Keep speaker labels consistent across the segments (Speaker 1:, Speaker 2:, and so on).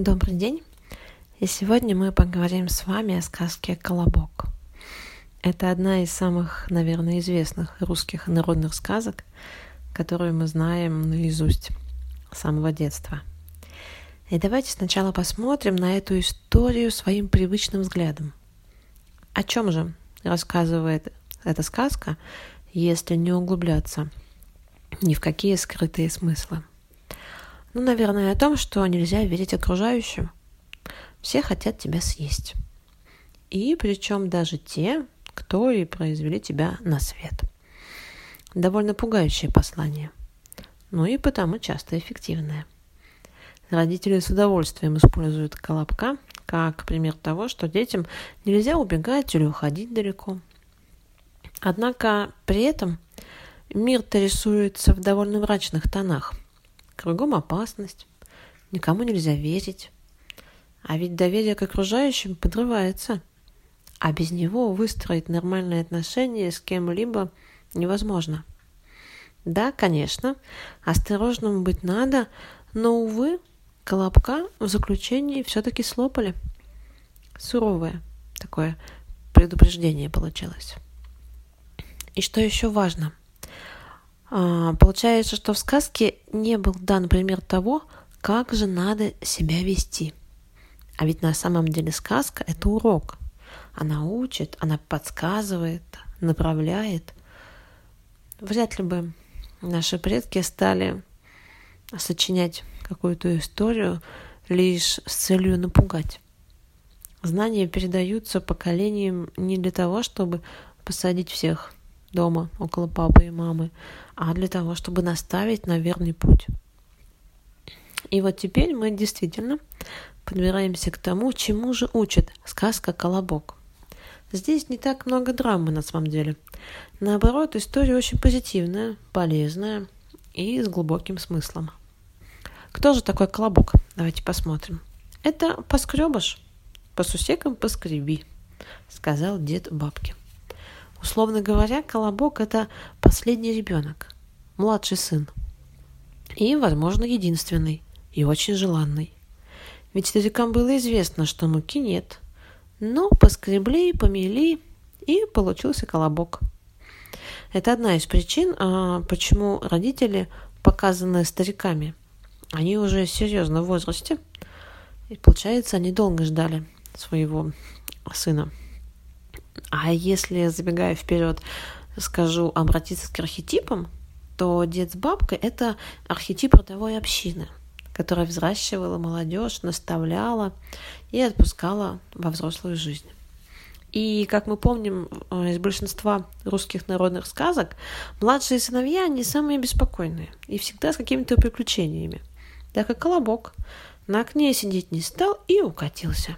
Speaker 1: Добрый день! И сегодня мы поговорим с вами о сказке «Колобок». Это одна из самых, наверное, известных русских народных сказок, которую мы знаем наизусть с самого детства. И давайте сначала посмотрим на эту историю своим привычным взглядом. О чем же рассказывает эта сказка, если не углубляться ни в какие скрытые смыслы? Ну, наверное, о том, что нельзя верить окружающим. Все хотят тебя съесть. И причем даже те, кто и произвели тебя на свет. Довольно пугающее послание. Ну и потому часто эффективное. Родители с удовольствием используют колобка как пример того, что детям нельзя убегать или уходить далеко. Однако при этом мир-то рисуется в довольно мрачных тонах – Кругом опасность, никому нельзя верить. А ведь доверие к окружающим подрывается. А без него выстроить нормальные отношения с кем-либо невозможно. Да, конечно, осторожным быть надо, но, увы, Колобка в заключении все-таки слопали. Суровое такое предупреждение получилось. И что еще важно – а, получается, что в сказке не был дан пример того, как же надо себя вести. А ведь на самом деле сказка – это урок. Она учит, она подсказывает, направляет. Вряд ли бы наши предки стали сочинять какую-то историю лишь с целью напугать. Знания передаются поколениям не для того, чтобы посадить всех дома около папы и мамы, а для того, чтобы наставить на верный путь. И вот теперь мы действительно подбираемся к тому, чему же учит сказка «Колобок». Здесь не так много драмы на самом деле. Наоборот, история очень позитивная, полезная и с глубоким смыслом. Кто же такой Колобок? Давайте посмотрим. Это поскребыш. По сусекам поскреби, сказал дед бабке. Условно говоря, Колобок – это последний ребенок, младший сын. И, возможно, единственный, и очень желанный. Ведь старикам было известно, что муки нет. Но поскребли, помели, и получился колобок. Это одна из причин, а, почему родители показаны стариками. Они уже серьезно в возрасте, и получается, они долго ждали своего сына. А если, забегая вперед, скажу обратиться к архетипам, то дед с бабкой – это архетип родовой общины, которая взращивала молодежь, наставляла и отпускала во взрослую жизнь. И, как мы помним э, из большинства русских народных сказок, младшие сыновья не самые беспокойные и всегда с какими-то приключениями. Так как колобок на окне сидеть не стал и укатился.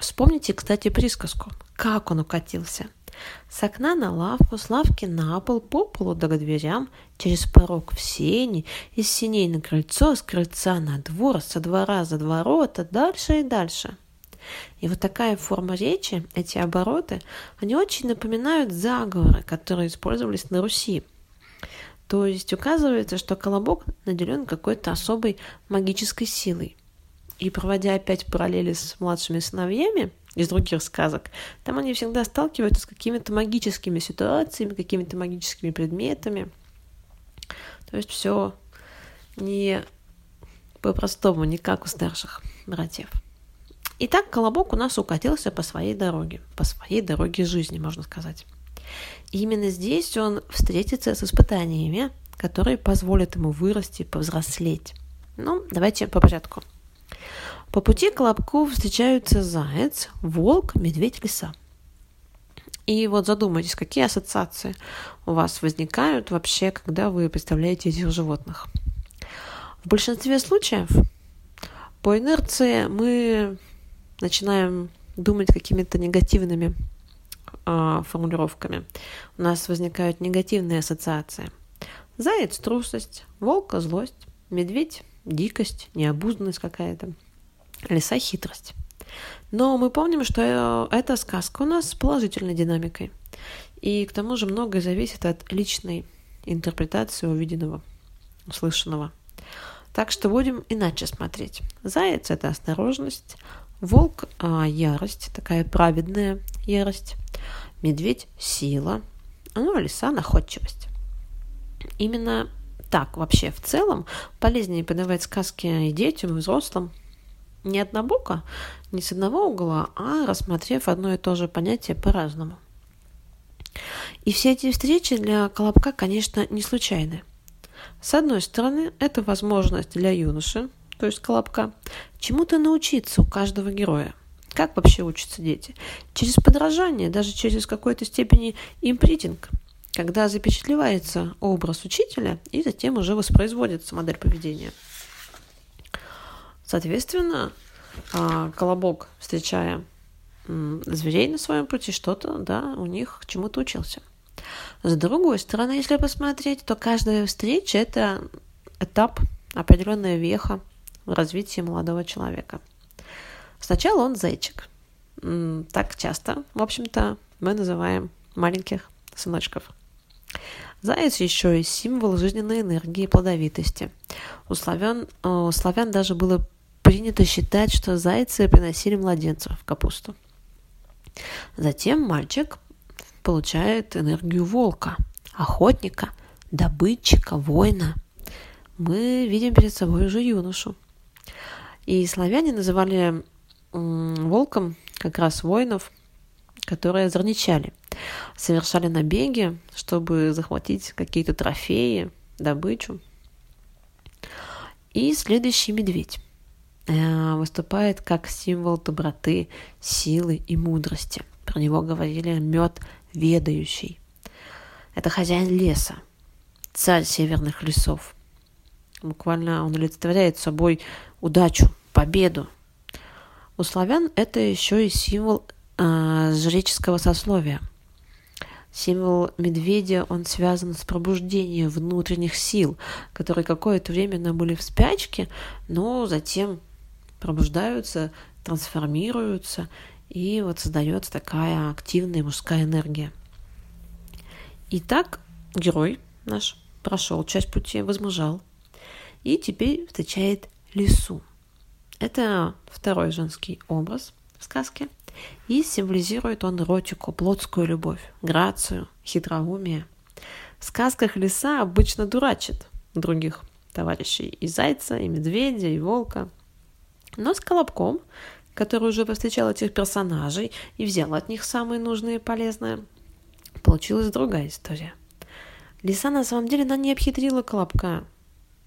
Speaker 1: Вспомните, кстати, присказку как он укатился. С окна на лавку, с лавки на пол, по полу до дверям, через порог в сени, из сеней на крыльцо, с крыльца на двор, со двора за дворота, дальше и дальше. И вот такая форма речи, эти обороты, они очень напоминают заговоры, которые использовались на Руси. То есть указывается, что колобок наделен какой-то особой магической силой. И проводя опять параллели с младшими сыновьями, из других сказок. Там они всегда сталкиваются с какими-то магическими ситуациями, какими-то магическими предметами. То есть все не по-простому, не как у старших братьев. Итак, Колобок у нас укатился по своей дороге, по своей дороге жизни, можно сказать. И именно здесь он встретится с испытаниями, которые позволят ему вырасти, повзрослеть. Ну, давайте по порядку. По пути к лобку встречаются заяц, волк, медведь, лиса. И вот задумайтесь, какие ассоциации у вас возникают вообще, когда вы представляете этих животных. В большинстве случаев по инерции мы начинаем думать какими-то негативными э, формулировками. У нас возникают негативные ассоциации. Заяц – трусость, волк – злость, медведь – дикость, необузданность какая-то – Лиса – хитрость. Но мы помним, что эта сказка у нас с положительной динамикой. И к тому же многое зависит от личной интерпретации увиденного, услышанного. Так что будем иначе смотреть. Заяц – это осторожность, волк – ярость, такая праведная ярость, медведь – сила, ну а лиса – находчивость. Именно так вообще в целом полезнее подавать сказки и детям, и взрослым. Не однобоко, не с одного угла, а рассмотрев одно и то же понятие по-разному. И все эти встречи для Колобка, конечно, не случайны. С одной стороны, это возможность для юноши, то есть Колобка, чему-то научиться у каждого героя. Как вообще учатся дети? Через подражание, даже через какой-то степени импритинг – когда запечатлевается образ учителя и затем уже воспроизводится модель поведения. Соответственно, а, колобок, встречая зверей на своем пути, что-то, да, у них чему-то учился. С другой стороны, если посмотреть, то каждая встреча – это этап, определенная веха в развитии молодого человека. Сначала он зайчик. Так часто, в общем-то, мы называем маленьких сыночков. Заяц еще и символ жизненной энергии и плодовитости. У славян, э, у славян даже было принято считать, что зайцы приносили младенцев в капусту. Затем мальчик получает энергию волка, охотника, добытчика, воина. Мы видим перед собой уже юношу. И славяне называли волком как раз воинов, которые озорничали совершали набеги, чтобы захватить какие-то трофеи, добычу. И следующий медведь э, выступает как символ доброты, силы и мудрости. Про него говорили мед ведающий. Это хозяин леса, царь северных лесов. Буквально он олицетворяет собой удачу, победу. У славян это еще и символ э, жреческого сословия – Символ медведя, он связан с пробуждением внутренних сил, которые какое-то время были в спячке, но затем пробуждаются, трансформируются, и вот создается такая активная мужская энергия. Итак, герой наш прошел часть пути, возмужал, и теперь встречает лису. Это второй женский образ в сказке – и символизирует он эротику, плотскую любовь, грацию, хитроумие. В сказках лиса обычно дурачит других товарищей, и зайца, и медведя, и волка. Но с Колобком, который уже повстречал этих персонажей и взял от них самые нужные и полезные, получилась другая история. Лиса на самом деле она не обхитрила Колобка,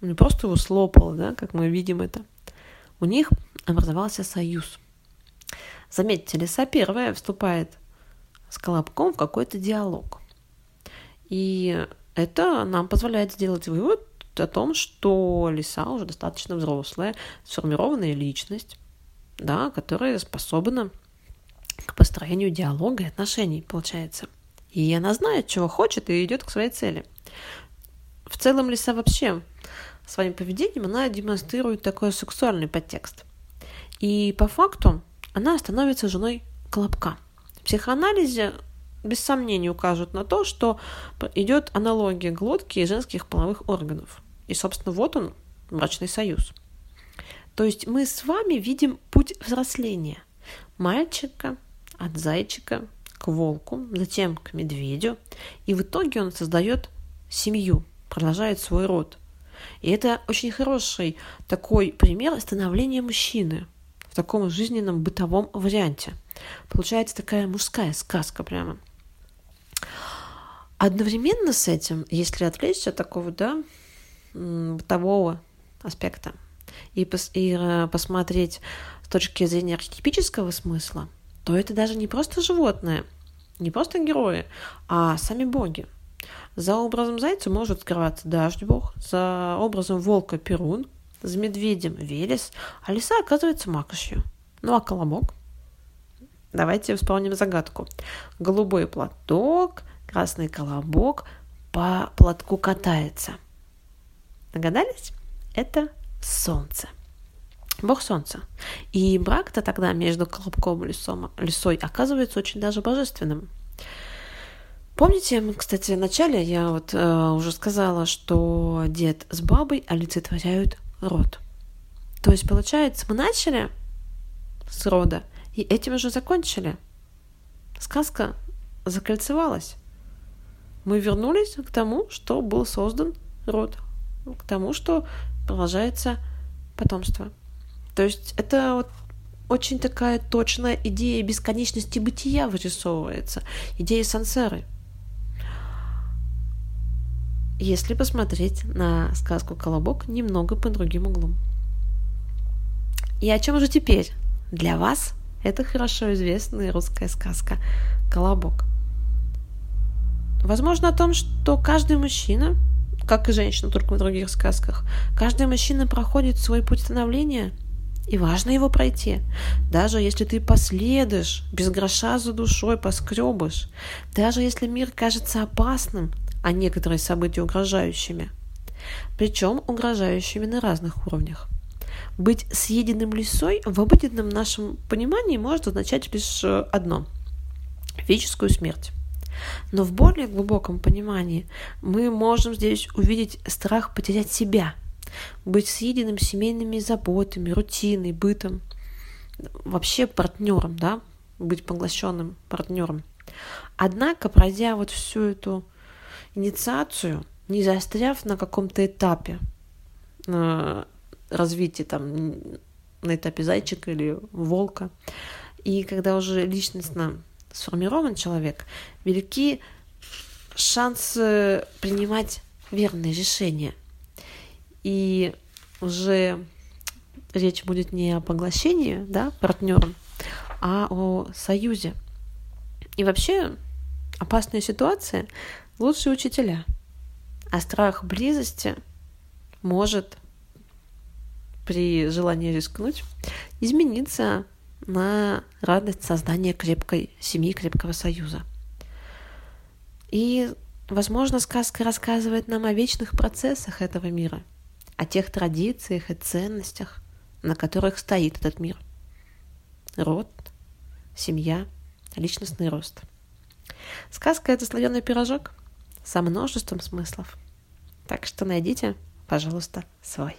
Speaker 1: не просто его слопала, да, как мы видим это. У них образовался союз – Заметьте, лиса первая вступает с Колобком в какой-то диалог. И это нам позволяет сделать вывод о том, что лиса уже достаточно взрослая, сформированная личность, да, которая способна к построению диалога и отношений, получается. И она знает, чего хочет, и идет к своей цели. В целом лиса вообще своим поведением она демонстрирует такой сексуальный подтекст. И по факту она становится женой Колобка. В психоанализе без сомнения укажут на то, что идет аналогия глотки и женских половых органов. И, собственно, вот он, брачный союз. То есть мы с вами видим путь взросления. Мальчика от зайчика к волку, затем к медведю. И в итоге он создает семью, продолжает свой род. И это очень хороший такой пример становления мужчины – в таком жизненном бытовом варианте. Получается такая мужская сказка прямо. Одновременно с этим, если отвлечься от такого, да, бытового аспекта и, пос и э, посмотреть с точки зрения архетипического смысла, то это даже не просто животное, не просто герои, а сами боги. За образом зайца может скрываться дождь бог, за образом волка Перун, с медведем Велес, а лиса оказывается макошью. Ну а колобок? Давайте вспомним загадку. Голубой платок, красный колобок по платку катается. Догадались? Это солнце. Бог солнца. И брак-то тогда между колобком и лисом, лисой оказывается очень даже божественным. Помните, кстати, в начале я вот э, уже сказала, что дед с бабой олицетворяют род. То есть, получается, мы начали с рода, и этим уже закончили. Сказка закольцевалась. Мы вернулись к тому, что был создан род, к тому, что продолжается потомство. То есть это вот очень такая точная идея бесконечности бытия вырисовывается, идея сансары. Если посмотреть на сказку «Колобок» немного по другим углом. И о чем же теперь? Для вас это хорошо известная русская сказка «Колобок». Возможно, о том, что каждый мужчина, как и женщина, только в других сказках, каждый мужчина проходит свой путь становления – и важно его пройти. Даже если ты последуешь, без гроша за душой поскребыш. Даже если мир кажется опасным, а некоторые события угрожающими. Причем угрожающими на разных уровнях. Быть съеденным лисой в обыденном нашем понимании может означать лишь э, одно – физическую смерть. Но в более глубоком понимании мы можем здесь увидеть страх потерять себя – быть съеденным семейными заботами, рутиной, бытом, вообще партнером, да, быть поглощенным партнером. Однако, пройдя вот всю эту инициацию, не застряв на каком-то этапе э, развития, там, на этапе зайчика или волка, и когда уже личностно сформирован человек, велики шансы принимать верные решения – и уже речь будет не о поглощении да, партнером, а о союзе. И вообще опасная ситуация – лучшие учителя. А страх близости может при желании рискнуть измениться на радость создания крепкой семьи, крепкого союза. И, возможно, сказка рассказывает нам о вечных процессах этого мира – о тех традициях и ценностях, на которых стоит этот мир. Род, семья, личностный рост. Сказка — это слоеный пирожок со множеством смыслов. Так что найдите, пожалуйста, свой.